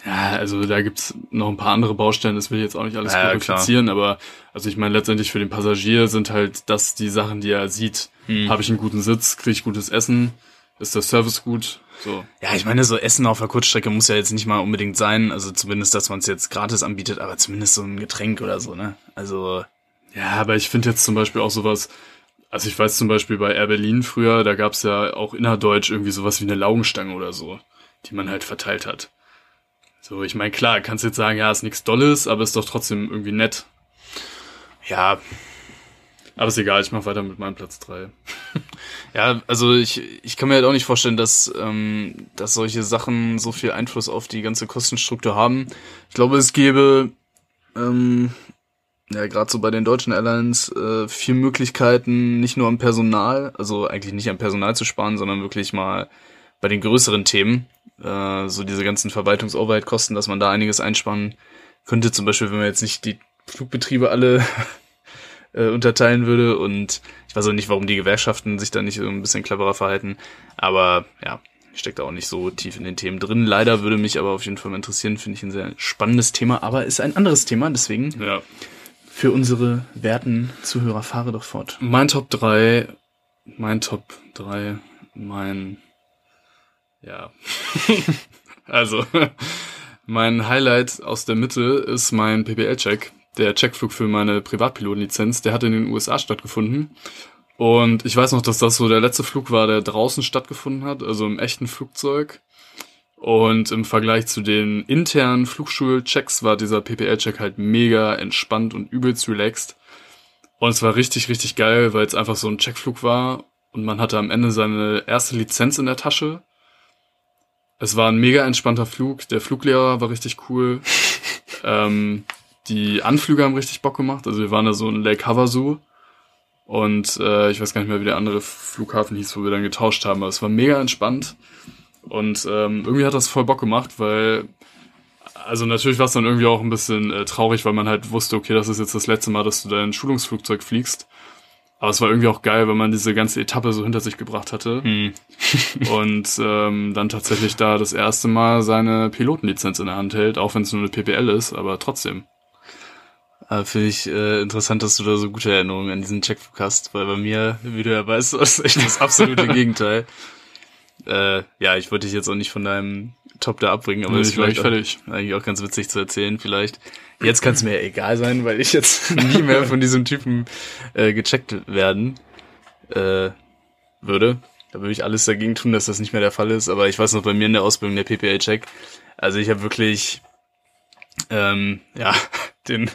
Ja, also da gibt's noch ein paar andere Baustellen, das will ich jetzt auch nicht alles Ja, glorifizieren, aber also ich meine, letztendlich für den Passagier sind halt das die Sachen, die er sieht. Hm. Habe ich einen guten Sitz, kriege ich gutes Essen, ist der Service gut, so. Ja, ich meine, so Essen auf der Kurzstrecke muss ja jetzt nicht mal unbedingt sein, also zumindest, dass man es jetzt gratis anbietet, aber zumindest so ein Getränk oder so, ne? Also, Ja, aber ich finde jetzt zum Beispiel auch sowas, also ich weiß zum Beispiel bei Air Berlin früher, da gab's ja auch innerdeutsch irgendwie sowas wie eine Laugenstange oder so, die man halt verteilt hat. So, ich meine, klar, kannst jetzt sagen, ja, ist nichts Dolles, aber ist doch trotzdem irgendwie nett. ja, Aber ist egal, ich mach weiter mit meinem Platz drei. Ja, also ich, ich kann mir halt auch nicht vorstellen, dass, ähm, dass solche Sachen so viel Einfluss auf die ganze Kostenstruktur haben. Ich glaube, es gäbe, ähm, ja, gerade so bei den deutschen Airlines, äh, viel Möglichkeiten, nicht nur am Personal, also eigentlich nicht am Personal zu sparen, sondern wirklich mal bei den größeren Themen, äh, so diese ganzen Verwaltungs-Overhead-Kosten, dass man da einiges einsparen könnte. Zum Beispiel, wenn man jetzt nicht die Flugbetriebe alle äh, unterteilen würde und ich weiß auch nicht, warum die Gewerkschaften sich da nicht so ein bisschen cleverer verhalten, aber ja, ich stecke da auch nicht so tief in den Themen drin. Leider würde mich aber auf jeden Fall mal interessieren, finde ich ein sehr spannendes Thema, aber ist ein anderes Thema, deswegen Ja. für unsere werten Zuhörer fahre doch fort. Mein Top 3, mein Top 3, mein, ja. also, mein Highlight aus der Mitte ist mein PPL-Check. Der Checkflug für meine Privatpilotenlizenz, der hat in den USA stattgefunden. Und ich weiß noch, dass das so der letzte Flug war, der draußen stattgefunden hat, also im echten Flugzeug. Und im Vergleich zu den internen Flugschulchecks war dieser PPL-Check halt mega entspannt und übelst relaxed. Und es war richtig, richtig geil, weil es einfach so ein Checkflug war und man hatte am Ende seine erste Lizenz in der Tasche. Es war ein mega entspannter Flug. Der Fluglehrer war richtig cool. ähm, die Anflüge haben richtig Bock gemacht. Also wir waren da so in Lake Havasu und äh, ich weiß gar nicht mehr, wie der andere Flughafen hieß, wo wir dann getauscht haben. Aber es war mega entspannt und ähm, irgendwie hat das voll Bock gemacht, weil also natürlich war es dann irgendwie auch ein bisschen äh, traurig, weil man halt wusste, okay, das ist jetzt das letzte Mal, dass du dein Schulungsflugzeug fliegst. Aber es war irgendwie auch geil, weil man diese ganze Etappe so hinter sich gebracht hatte Hm. und ähm, dann tatsächlich da das erste Mal seine Pilotenlizenz in der Hand hält, auch wenn es nur eine PPL ist, aber trotzdem. Aber finde ich äh, interessant, dass du da so gute Erinnerungen an diesen Checkflug hast, weil bei mir, wie du ja weißt, das ist echt das absolute Gegenteil. Äh, ja, ich wollte dich jetzt auch nicht von deinem Top da abbringen, aber Nee, ist vielleicht auch, eigentlich auch ganz witzig zu erzählen, vielleicht. Jetzt kann es mir egal sein, weil ich jetzt nie mehr von diesem Typen äh, gecheckt werden äh, würde. Da würde ich alles dagegen tun, dass das nicht mehr der Fall ist. Aber ich weiß noch bei mir in der Ausbildung der PPL-Check. Also ich habe wirklich ähm, ja, den,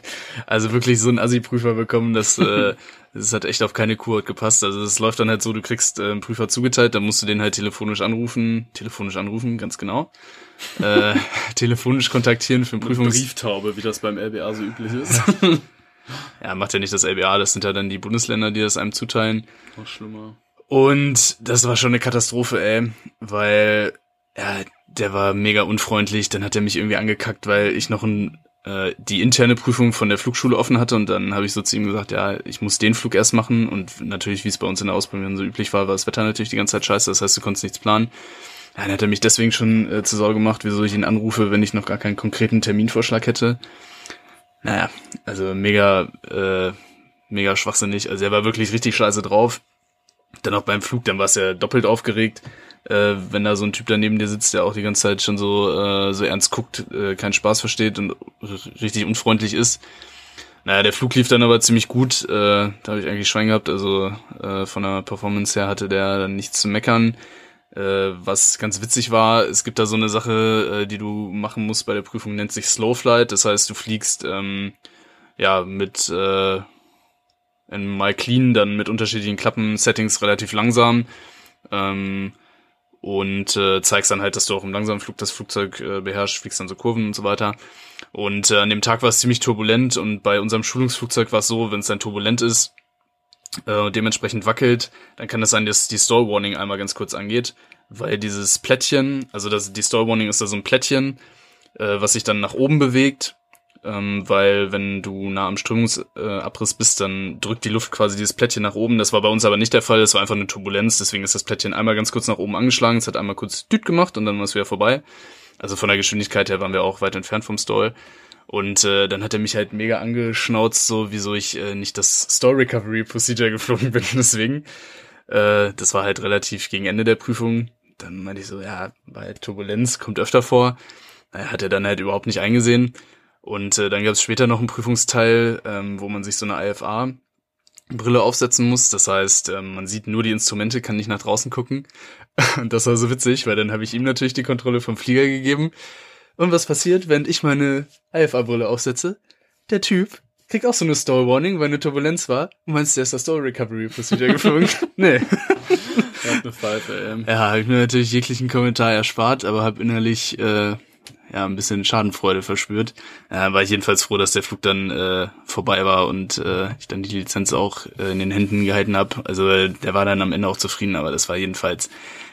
also wirklich so einen Assi-Prüfer bekommen, dass äh, das hat echt auf keine Kurort gepasst. Also es läuft dann halt so, du kriegst äh, einen Prüfer zugeteilt, dann musst du den halt telefonisch anrufen, telefonisch anrufen, ganz genau. Äh, telefonisch kontaktieren für einen Prüfungs... Brieftaube, wie das beim LBA so üblich ist. Ja, macht ja nicht das LBA, das sind ja dann die Bundesländer, die das einem zuteilen. Noch schlimmer. Und das war schon eine Katastrophe, ey, weil ja, der war mega unfreundlich. Dann hat er mich irgendwie angekackt, weil ich noch ein, äh, die interne Prüfung von der Flugschule offen hatte und dann habe ich so zu ihm gesagt, ja, ich muss den Flug erst machen und natürlich, wie es bei uns in der Ausbildung so üblich war, war das Wetter natürlich die ganze Zeit scheiße, das heißt, du konntest nichts planen. Ja, dann hat er mich deswegen schon äh, zur Sorge gemacht, wieso ich ihn anrufe, wenn ich noch gar keinen konkreten Terminvorschlag hätte. Naja, also mega, äh, mega schwachsinnig. Also er war wirklich richtig scheiße drauf. Dann auch beim Flug, dann war es ja doppelt aufgeregt, äh, wenn da so ein Typ daneben dir sitzt, der auch die ganze Zeit schon so, äh, so ernst guckt, äh, keinen Spaß versteht und richtig unfreundlich ist. Naja, der Flug lief dann aber ziemlich gut. Äh, da habe ich eigentlich Schwein gehabt. Also äh, von der Performance her hatte der dann nichts zu meckern. Äh, was ganz witzig war, es gibt da so eine Sache, äh, die du machen musst bei der Prüfung, nennt sich Slow Flight. Das heißt, du fliegst ähm, ja mit äh, in mal clean, dann mit unterschiedlichen Klappensettings relativ langsam. Ähm, und äh, zeigst dann halt, dass du auch im langsamen Flug das Flugzeug äh, beherrschst, fliegst dann so Kurven und so weiter. Und äh, an dem Tag war es ziemlich turbulent und bei unserem Schulungsflugzeug war es so, wenn es dann turbulent ist äh, und dementsprechend wackelt, dann kann es sein, dass die Stall Warning einmal ganz kurz angeht, weil dieses Plättchen, also das, die Stall Warning ist da so ein Plättchen, äh, was sich dann nach oben bewegt ähm, weil wenn du nah am Strömungsabriss bist, dann drückt die Luft quasi dieses Plättchen nach oben. Das war bei uns aber nicht der Fall, das war einfach eine Turbulenz, deswegen ist das Plättchen einmal ganz kurz nach oben angeschlagen, es hat einmal kurz düt gemacht und dann war es wieder vorbei. Also von der Geschwindigkeit her waren wir auch weit entfernt vom Stall. Und äh, dann hat er mich halt mega angeschnauzt, so wieso ich äh, nicht das Stall Recovery Procedure geflogen bin. Deswegen, äh, das war halt relativ gegen Ende der Prüfung. Dann meinte ich so, ja, bei Turbulenz kommt öfter vor. Naja, hat er dann halt überhaupt nicht eingesehen. Und äh, dann gab es später noch einen Prüfungsteil, ähm, wo man sich so eine IFA Brille aufsetzen muss. Das heißt, ähm, man sieht nur die Instrumente, kann nicht nach draußen gucken. Und das war so witzig, weil dann habe ich ihm natürlich die Kontrolle vom Flieger gegeben. Und was passiert, wenn ich meine IFA-Brille aufsetze? Der Typ kriegt auch so eine Stall Warning, weil eine Turbulenz war. Und meinst du, der ist das Stall Recovery Procedure geflogen? nee. Hat eine Pfeife, ähm. Ja, hab ich mir natürlich jeglichen Kommentar erspart, aber hab innerlich äh, ja, ein bisschen Schadenfreude verspürt. Äh, war ich jedenfalls froh, dass der Flug dann äh, vorbei war und äh, ich dann die Lizenz auch äh, in den Händen gehalten habe. Also äh, der war dann am Ende auch zufrieden, aber das war jedenfalls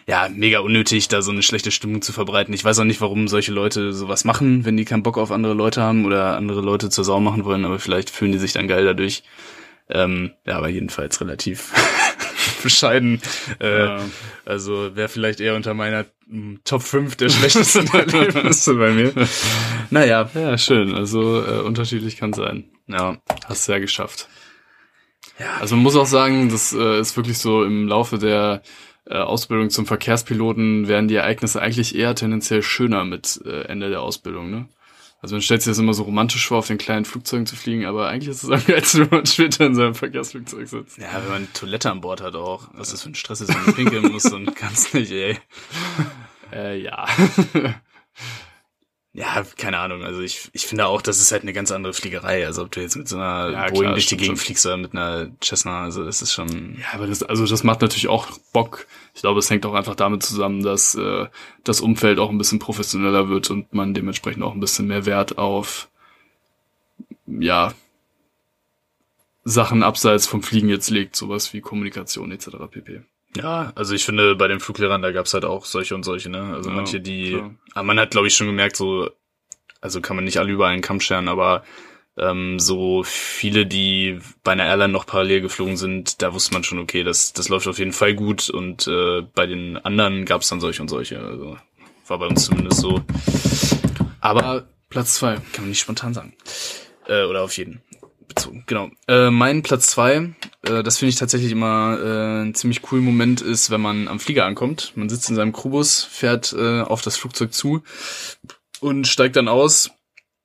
ja mega unnötig, da so eine schlechte Stimmung zu verbreiten. Ich weiß auch nicht, warum solche Leute sowas machen, wenn die keinen Bock auf andere Leute haben oder andere Leute zur Sau machen wollen, aber vielleicht fühlen die sich dann geil dadurch. Ähm, ja, aber jedenfalls relativ bescheiden. Äh, ja. Also wäre vielleicht eher unter meiner m, Top 5 der schlechtesten Erlebnisse bei mir. Naja. Ja, schön. Also äh, unterschiedlich kann sein. Ja. Hast du ja geschafft. Ja. Also man muss auch sagen, das äh, ist wirklich so im Laufe der äh, Ausbildung zum Verkehrspiloten werden die Ereignisse eigentlich eher tendenziell schöner mit äh, Ende der Ausbildung, ne? Also man stellt sich das immer so romantisch vor, auf den kleinen Flugzeugen zu fliegen, aber eigentlich ist es am geilsten, wenn man später in seinem Verkehrsflugzeug sitzt. Ja, wenn man Toilette an Bord hat auch. Was das für ein Stress ist, wenn man pinkeln muss und kannst nicht, ey. Äh, ja. Ja, keine Ahnung. Also ich, ich finde auch, das ist halt eine ganz andere Fliegerei. Also ob du jetzt mit so einer Ja, Boeing klar, durch die Gegend schon. fliegst oder mit einer Cessna, also das ist schon. Ja, aber das, also das macht natürlich auch Bock. Ich glaube, es hängt auch einfach damit zusammen, dass äh, das Umfeld auch ein bisschen professioneller wird und man dementsprechend auch ein bisschen mehr Wert auf ja Sachen abseits vom Fliegen jetzt legt, sowas wie Kommunikation etc. pp. Ja, also ich finde, bei den Fluglehrern, da gab's halt auch solche und solche, ne? Also Ja, manche, die. klar. Aber man hat, glaube ich, schon gemerkt, so, also kann man nicht alle über einen Kamm scheren, aber ähm, so viele, die bei einer Airline noch parallel geflogen sind, da wusste man schon, okay, das, das läuft auf jeden Fall gut und äh, bei den anderen gab's dann solche und solche. Also war bei uns zumindest so. Aber Platz zwei. kann man nicht spontan sagen. Äh, oder auf jeden bezogen. Genau. Äh, mein Platz zwei, äh, das finde ich tatsächlich immer äh, ein ziemlich cooler Moment ist, wenn man am Flieger ankommt. Man sitzt in seinem Crewbus, fährt äh, auf das Flugzeug zu und steigt dann aus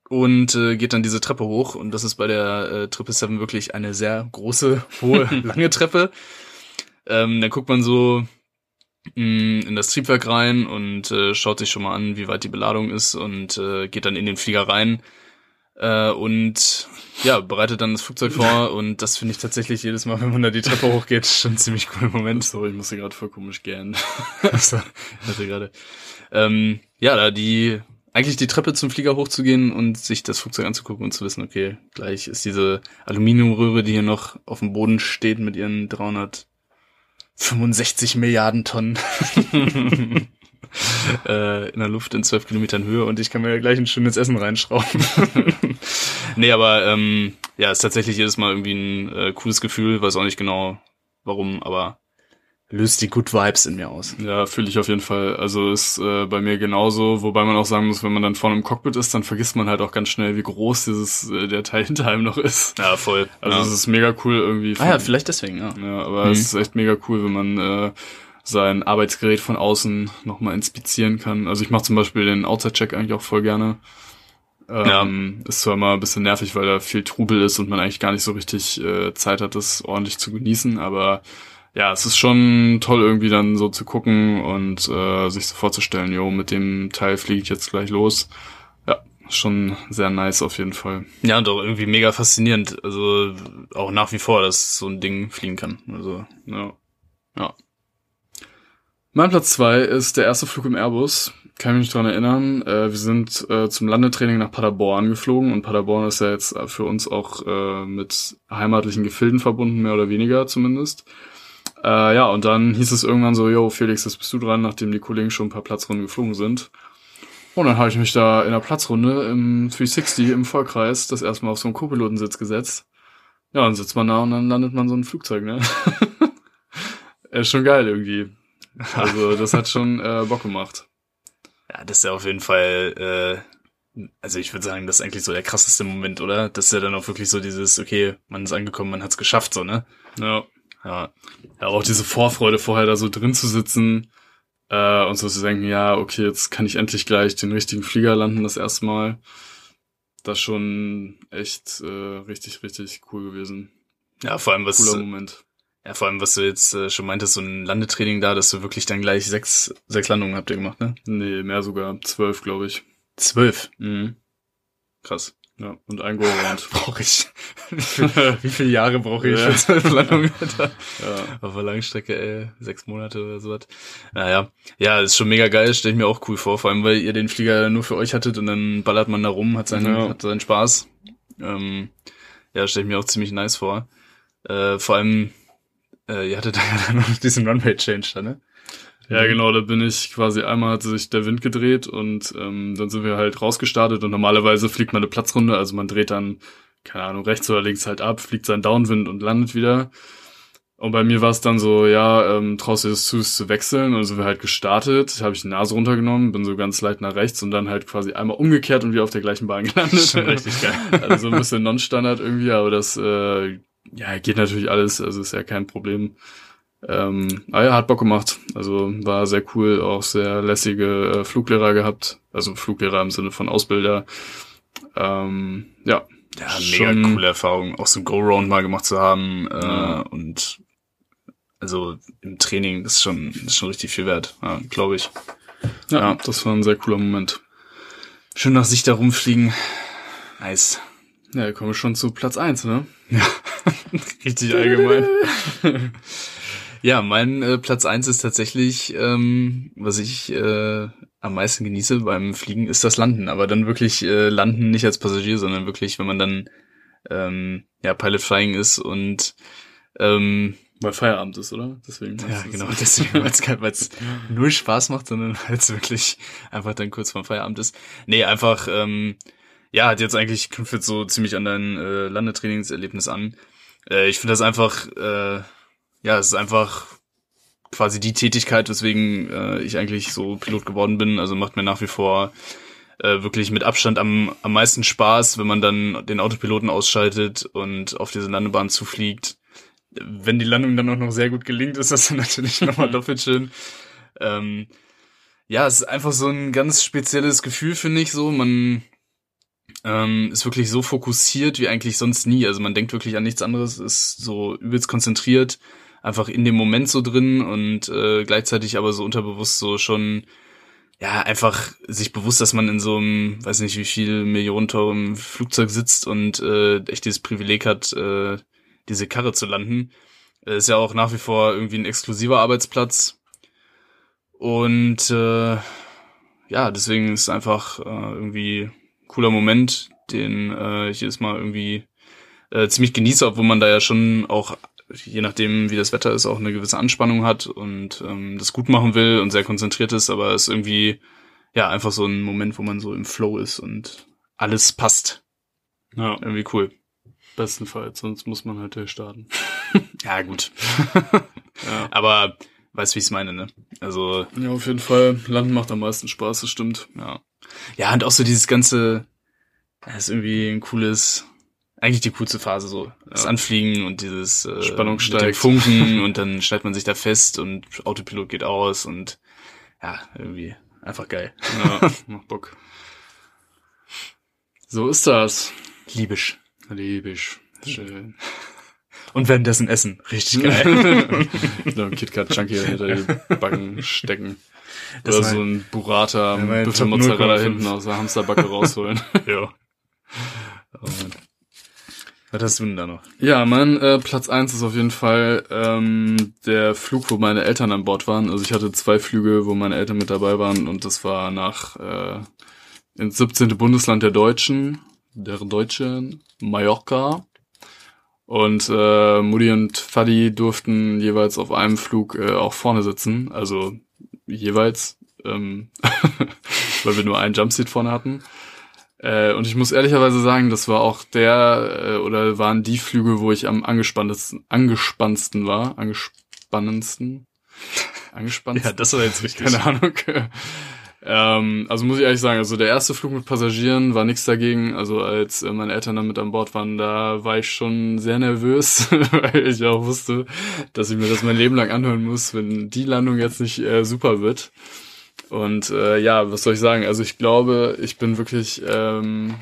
und äh, geht dann diese Treppe hoch. Und das ist bei der äh, Triple Seven wirklich eine sehr große, hohe, lange Treppe. Ähm, dann guckt man so mh, in das Triebwerk rein und äh, schaut sich schon mal an, wie weit die Beladung ist und äh, geht dann in den Flieger rein äh, und ja, bereitet dann das Flugzeug vor und das finde ich tatsächlich jedes Mal, wenn man da die Treppe hochgeht, schon ein ziemlich cooler Moment. So, ich musste gerade voll komisch gern. Also, hatte gerade. Ähm, ja, da die eigentlich die Treppe zum Flieger hochzugehen und sich das Flugzeug anzugucken und zu wissen, okay, gleich ist diese Aluminiumröhre, die hier noch auf dem Boden steht mit ihren 365 Milliarden Tonnen äh, in der Luft in 12 Kilometern Höhe und ich kann mir gleich ein schönes Essen reinschrauben. nee, aber ähm, ja, ist tatsächlich jedes Mal irgendwie ein äh, cooles Gefühl, weiß auch nicht genau warum, aber löst die Good Vibes in mir aus. Ja, fühle ich auf jeden Fall. Also ist äh, bei mir genauso, wobei man auch sagen muss, wenn man dann vorne im Cockpit ist, dann vergisst man halt auch ganz schnell, wie groß dieses äh, der Teil hinter einem noch ist. Ja, voll. Also ja. es ist mega cool irgendwie. ah ja, vielleicht deswegen, ja. Ja, aber Mhm. es ist echt mega cool, wenn man äh, sein Arbeitsgerät von außen nochmal inspizieren kann. Also ich mache zum Beispiel den Outside-Check eigentlich auch voll gerne. Ähm, Ist zwar immer ein bisschen nervig, weil da viel Trubel ist und man eigentlich gar nicht so richtig äh, Zeit hat, das ordentlich zu genießen, aber ja, es ist schon toll irgendwie dann so zu gucken und äh, sich so vorzustellen, jo, mit dem Teil fliege ich jetzt gleich los. Ja, schon sehr nice auf jeden Fall. Ja, und auch irgendwie mega faszinierend. Also auch nach wie vor, dass so ein Ding fliegen kann. Also, Ja. Ja. Mein Platz zwei ist der erste Flug im Airbus. Kann mich dran erinnern. Äh, wir sind äh, zum Landetraining nach Paderborn geflogen und Paderborn ist ja jetzt für uns auch äh, mit heimatlichen Gefilden verbunden, mehr oder weniger zumindest. Äh, ja, und dann hieß es irgendwann so, yo, Felix, jetzt bist du dran, nachdem die Kollegen schon ein paar Platzrunden geflogen sind. Und dann habe ich mich da in der Platzrunde im 360 im Vollkreis das erste Mal auf so einen Co-Pilotensitz gesetzt. Ja, dann sitzt man da und dann landet man so ein Flugzeug, ne? ist schon geil irgendwie. Also das hat schon äh, Bock gemacht. Ja, das ist ja auf jeden Fall, äh, also ich würde sagen, das ist eigentlich so der krasseste Moment, oder? Das ist ja dann auch wirklich so dieses, okay, man ist angekommen, man hat's geschafft, so, ne? Ja. Ja. Ja, auch diese Vorfreude vorher da so drin zu sitzen äh, und so zu denken, ja, okay, jetzt kann ich endlich gleich den richtigen Flieger landen das erste Mal. Das ist schon echt äh, richtig, richtig cool gewesen. Ja, vor allem was. Cooler Moment. Ja, vor allem, was du jetzt äh, schon meintest, so ein Landetraining da, dass du wirklich dann gleich sechs, sechs Landungen habt ihr gemacht, ne? Nee, mehr sogar. Zwölf, glaube ich. Zwölf. Mhm. Krass. Ja, und ein Go-Around. Brauche ich. Wie, viel, wie viele Jahre brauche ich Ja. für zwölf Landungen, Alter? ja. Auf der Langstrecke, ey, sechs Monate oder sowas. Naja, ja, ist schon mega geil, stelle ich mir auch cool vor, vor allem, weil ihr den Flieger nur für euch hattet und dann ballert man da rum, hat seinen, Ja. hat seinen Spaß. Ähm, ja, stelle ich mir auch ziemlich nice vor. Äh, vor allem, äh, ihr hattet da ja dann noch diesen Runway-Change da, ne? Ja, genau, da bin ich quasi einmal hat sich der Wind gedreht und ähm, dann sind wir halt rausgestartet und normalerweise fliegt man eine Platzrunde, also man dreht dann, keine Ahnung, rechts oder links halt ab, fliegt seinen Downwind und landet wieder. Und bei mir war es dann so, ja, ähm, traust du das zu, es zu wechseln? Und so wir halt gestartet, habe ich die Nase runtergenommen, bin so ganz leicht nach rechts und dann halt quasi einmal umgekehrt und wieder auf der gleichen Bahn gelandet. Schon richtig geil. Also so ein bisschen Non-Standard irgendwie, aber das äh, ja, geht natürlich alles, also ist ja kein Problem. Ähm, aber ja, hat Bock gemacht. Also war sehr cool, auch sehr lässige äh, Fluglehrer gehabt. Also Fluglehrer im Sinne von Ausbilder. Ähm, ja. Ja, mega coole Erfahrung, auch so ein Go-Round mal gemacht zu haben äh, Ja. und also im Training das ist schon, das ist schon richtig viel wert, ja, glaube ich. ja, Ja. das war ein sehr cooler Moment. Schön nach Sicht da rumfliegen. Nice. Ja, kommen wir schon zu Platz eins, ne? Richtig allgemein. ja, mein äh, Platz eins ist tatsächlich, ähm, was ich äh, am meisten genieße beim Fliegen, ist das Landen. Aber dann wirklich äh, landen nicht als Passagier, sondern wirklich, wenn man dann ähm, ja Pilot Flying ist und ähm, Weil Feierabend ist, oder? Deswegen. ja, genau, deswegen, weil es null Spaß macht, sondern weil es wirklich einfach dann kurz vorm Feierabend ist. Nee, einfach, ähm, ja, hat jetzt eigentlich, knüpft jetzt so ziemlich an dein äh, Landetrainingserlebnis an. Äh, ich finde das einfach, äh, ja, es ist einfach quasi die Tätigkeit, weswegen äh, ich eigentlich so Pilot geworden bin. Also macht mir nach wie vor äh, wirklich mit Abstand am, am meisten Spaß, wenn man dann den Autopiloten ausschaltet und auf diese Landebahn zufliegt. Wenn die Landung dann auch noch sehr gut gelingt, ist das dann natürlich nochmal doppelt schön. Ähm, ja, es ist einfach so ein ganz spezielles Gefühl, finde ich so. Man ähm, ist wirklich so fokussiert wie eigentlich sonst nie. Also man denkt wirklich an nichts anderes, ist so übelst konzentriert, einfach in dem Moment so drin und äh, gleichzeitig aber so unterbewusst so schon ja, einfach sich bewusst, dass man in so einem, weiß nicht wie viel Millionen teurem Flugzeug sitzt und äh, echt dieses Privileg hat, äh, diese Karre zu landen. Äh, ist ja auch nach wie vor irgendwie ein exklusiver Arbeitsplatz. Und äh, ja, deswegen ist einfach äh, irgendwie cooler Moment, den äh, ich jedes Mal irgendwie äh, ziemlich genieße, obwohl man da ja schon auch, je nachdem wie das Wetter ist, auch eine gewisse Anspannung hat und ähm, das gut machen will und sehr konzentriert ist, aber es ist irgendwie ja einfach so ein Moment, wo man so im Flow ist und alles passt. Ja, Irgendwie cool. bestenfalls, sonst muss man halt durchstarten. Ja, gut. Ja. Aber weißt wie ich es meine, ne? Also, ja, auf jeden Fall. Landen macht am meisten Spaß, das stimmt. ja. Ja, und auch so dieses ganze, ja, ist irgendwie ein cooles, eigentlich die coolste Phase so. Das Ja. Anfliegen und dieses äh, Spannung steigt. Funken und dann schneidet man sich da fest und Autopilot geht aus und ja, irgendwie einfach geil. Ja, macht Bock. So ist das. Liebisch. Liebisch. Schön. Und währenddessen essen. Richtig geil. so ein KitKat Chunky hinter die Backen stecken. Das Oder so ein Burrata mein Büffel Mozzarella 0,5. hinten aus der Hamsterbacke rausholen. ja. Oh Mann. Was hast du denn da noch? Ja, mein äh, Platz eins ist auf jeden Fall ähm, der Flug, wo meine Eltern an Bord waren. Also ich hatte zwei Flüge, wo meine Eltern mit dabei waren und das war nach äh, ins 17. Bundesland der Deutschen, der Deutschen, Mallorca. Und äh, Mutti und Fadi durften jeweils auf einem Flug äh, auch vorne sitzen, also jeweils, ähm, weil wir nur einen Jumpseat vorne hatten. Äh, und ich muss ehrlicherweise sagen, das war auch der äh, oder waren die Flüge, wo ich am angespanntesten, angespannsten war, angespannendsten, angespannendsten. Ja, das war jetzt richtig. Keine Ahnung. Ähm, also muss ich ehrlich sagen, also der erste Flug mit Passagieren war nichts dagegen. Also als äh, meine Eltern dann mit an Bord waren, da war ich schon sehr nervös, weil ich auch wusste, dass ich mir das mein Leben lang anhören muss, wenn die Landung jetzt nicht äh, super wird. Und äh, ja, was soll ich sagen? Also ich glaube, ich bin wirklich, ähm,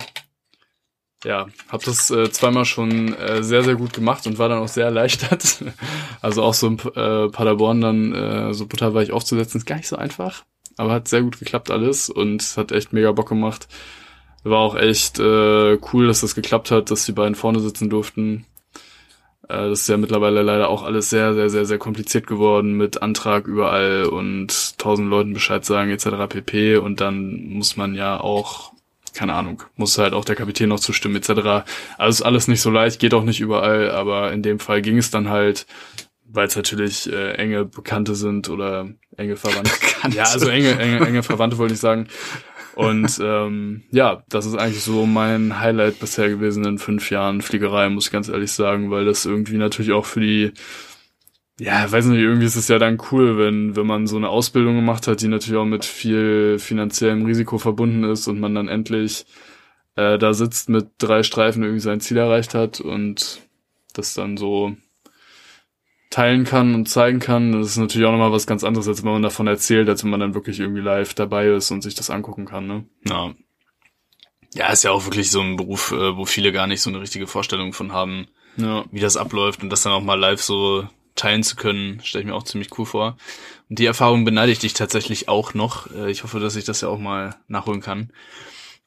ja, habe das äh, zweimal schon äh, sehr, sehr gut gemacht und war dann auch sehr erleichtert. Also auch so in äh, Paderborn dann äh, so brutal war ich aufzusetzen, ist gar nicht so einfach. Aber hat sehr gut geklappt alles und hat echt mega Bock gemacht. War auch echt äh, cool, dass das geklappt hat, dass die beiden vorne sitzen durften. Äh, das ist ja mittlerweile leider auch alles sehr, sehr, sehr, sehr kompliziert geworden mit Antrag überall und tausend Leuten Bescheid sagen etc. pp. Und dann muss man ja auch, keine Ahnung, muss halt auch der Kapitän noch zustimmen etc. Also ist alles nicht so leicht, geht auch nicht überall, aber in dem Fall ging es dann halt, weil es natürlich äh, enge Bekannte sind oder enge Verwandte. Bekannte. Ja, also enge, enge, enge Verwandte wollte ich sagen. Und ähm, ja, das ist eigentlich so mein Highlight bisher gewesen in fünf Jahren Fliegerei, muss ich ganz ehrlich sagen, weil das irgendwie natürlich auch für die, ja, weiß nicht, irgendwie ist es ja dann cool, wenn, wenn man so eine Ausbildung gemacht hat, die natürlich auch mit viel finanziellem Risiko verbunden ist und man dann endlich äh, da sitzt mit drei Streifen irgendwie sein Ziel erreicht hat und das dann so teilen kann und zeigen kann. Das ist natürlich auch nochmal was ganz anderes, als wenn man davon erzählt, als wenn man dann wirklich irgendwie live dabei ist und sich das angucken kann. Ne? Ja. Ja, ist ja auch wirklich so ein Beruf, äh, wo viele gar nicht so eine richtige Vorstellung von haben, Ja. wie das abläuft und das dann auch mal live so teilen zu können, stelle ich mir auch ziemlich cool vor. Und die Erfahrung beneide ich dich tatsächlich auch noch. Äh, Ich hoffe, dass ich das ja auch mal nachholen kann.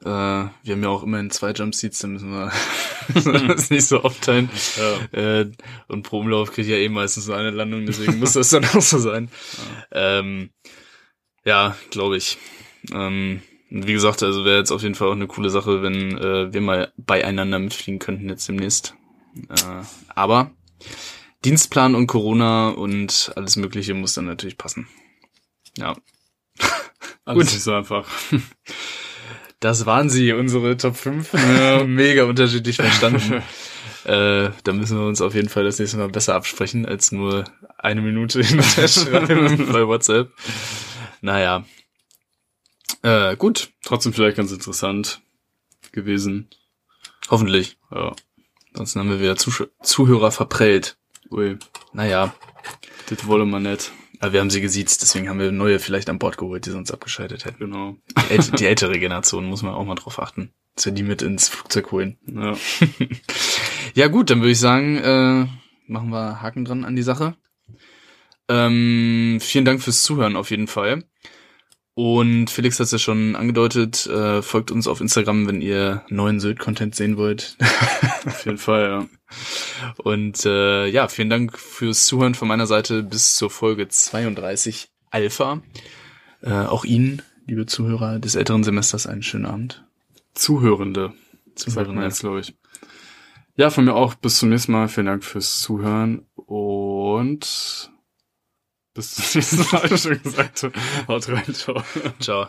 Äh, Wir haben ja auch immerhin zwei Jumpseats, dann müssen wir das nicht so aufteilen. Äh, Und pro Umlauf kriege ich ja eh meistens nur eine Landung, deswegen muss das dann auch so sein. Ähm, ja, glaube ich. Ähm, und wie gesagt, also wäre jetzt auf jeden Fall auch eine coole Sache, wenn äh, wir mal beieinander mitfliegen könnten jetzt demnächst. Äh, aber Dienstplan und Corona und alles Mögliche muss dann natürlich passen. Ja. Alles Gut. nicht so einfach. Das waren sie, unsere Top 5. Mega unterschiedlich verstanden. äh, da müssen wir uns auf jeden Fall das nächste Mal besser absprechen, als nur eine Minute hin und her schreiben bei WhatsApp. Naja. Äh, gut. Trotzdem vielleicht ganz interessant gewesen. Hoffentlich. Ja. Ansonsten haben wir wieder Zusch Zuhörer verprellt. Ui, Naja. das wolle man nicht. Aber wir haben sie gesiezt, deswegen haben wir neue vielleicht an Bord geholt, die sonst abgeschaltet hätten. Genau. Die, älte, die ältere Generation muss man auch mal drauf achten. Dass wir die mit ins Flugzeug holen. Ja. Ja gut, dann würde ich sagen, äh, machen wir Haken dran an die Sache. Ähm, vielen Dank fürs Zuhören auf jeden Fall. Und Felix hat es ja schon angedeutet, äh, folgt uns auf Instagram, wenn ihr neuen Sylt-Content sehen wollt. Auf jeden Fall, ja. Und äh, ja, vielen Dank fürs Zuhören von meiner Seite bis zur Folge 32 Alpha. Äh, auch Ihnen, liebe Zuhörer des älteren Semesters, einen schönen Abend. Zuhörende. Zuhörende. jetzt, glaube ich. Ja, von mir auch. Bis zum nächsten Mal. Vielen Dank fürs Zuhören. Und zum nächsten Mal, hab ich schon gesagt. Haut rein, ciao. Ciao.